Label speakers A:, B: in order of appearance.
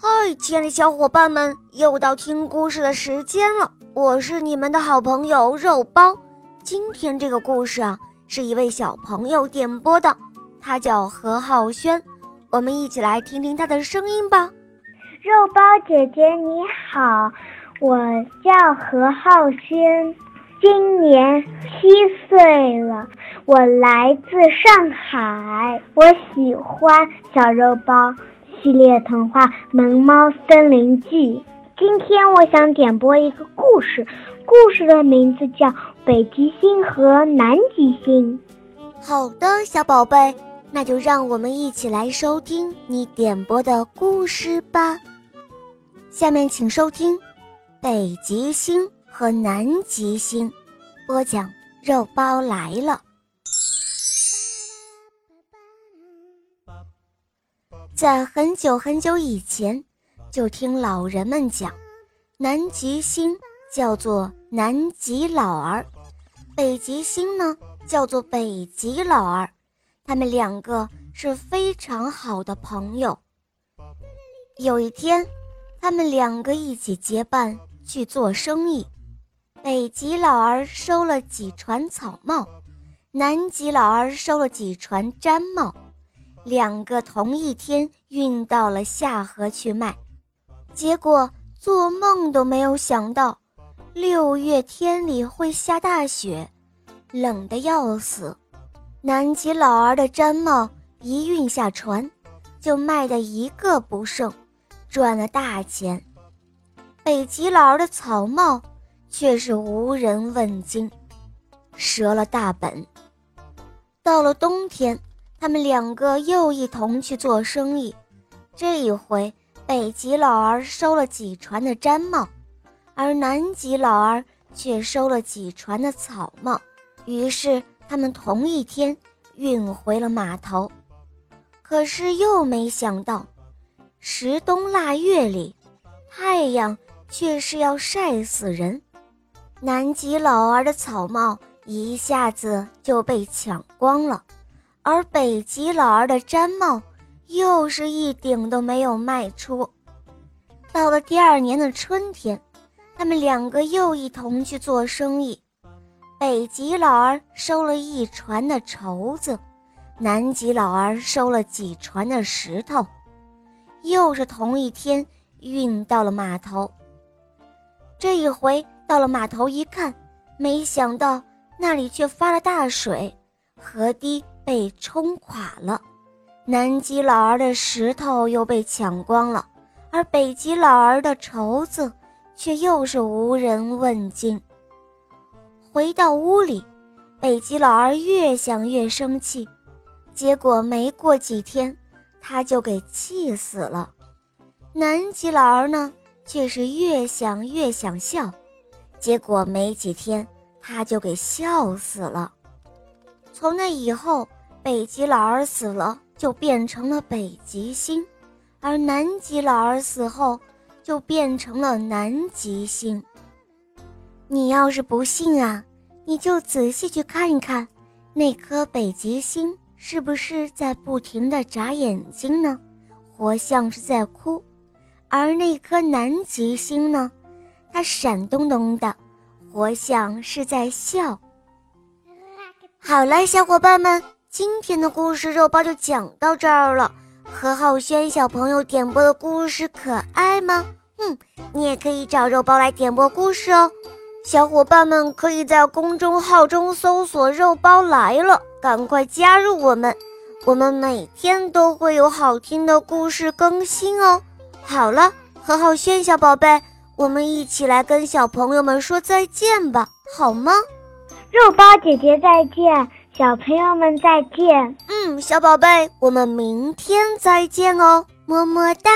A: 嗨，亲爱的小伙伴们，又到听故事的时间了。我是你们的好朋友肉包。今天这个故事啊，是一位小朋友点播的，他叫何浩轩。我们一起来听听他的声音吧。
B: 肉包姐姐你好，我叫何浩轩，今年七岁了，我来自上海，我喜欢小肉包。系列童话《萌猫森林记》，今天我想点播一个故事，故事的名字叫《北极星和南极星》。
A: 好的，小宝贝，那就让我们一起来收听你点播的故事吧。下面请收听《北极星和南极星》，播讲肉包来了。在很久很久以前，就听老人们讲，南极星叫做南极老儿，北极星呢叫做北极老儿，他们两个是非常好的朋友。有一天，他们两个一起结伴去做生意，北极老儿收了几船草帽，南极老儿收了几船毡帽。两个同一天运到了下河去卖，结果做梦都没有想到，六月天里会下大雪，冷得要死。南极老儿的毡帽一运下船，就卖得一个不剩，赚了大钱。北极老儿的草帽却是无人问津，折了大本。到了冬天。他们两个又一同去做生意，这一回北极老儿收了几船的毡帽，而南极老儿却收了几船的草帽。于是他们同一天运回了码头。可是又没想到，十冬腊月里，太阳却是要晒死人。南极老儿的草帽一下子就被抢光了。而北极老儿的毡帽又是一顶都没有卖出。到了第二年的春天，他们两个又一同去做生意。北极老儿收了一船的绸子，南极老儿收了几船的石头，又是同一天运到了码头。这一回到了码头一看，没想到那里却发了大水，河堤。被冲垮了，南极老儿的石头又被抢光了，而北极老儿的绸子却又是无人问津。回到屋里，北极老儿越想越生气，结果没过几天，他就给气死了。南极老儿呢，却是越想越想笑，结果没几天，他就给笑死了。从那以后。北极老儿死了，就变成了北极星；而南极老儿死后，就变成了南极星。你要是不信啊，你就仔细去看一看，那颗北极星是不是在不停地眨眼睛呢？活像是在哭。而那颗南极星呢，它闪咚咚的，活像是在笑。好了，小伙伴们。今天的故事肉包就讲到这儿了。何浩轩小朋友点播的故事可爱吗？嗯，你也可以找肉包来点播故事哦。小伙伴们可以在公众号中搜索“肉包来了”，赶快加入我们，我们每天都会有好听的故事更新哦。好了，何浩轩小宝贝，我们一起来跟小朋友们说再见吧，好吗？
B: 肉包姐姐再见。小朋友们再见。
A: 嗯，小宝贝，我们明天再见哦，么么哒。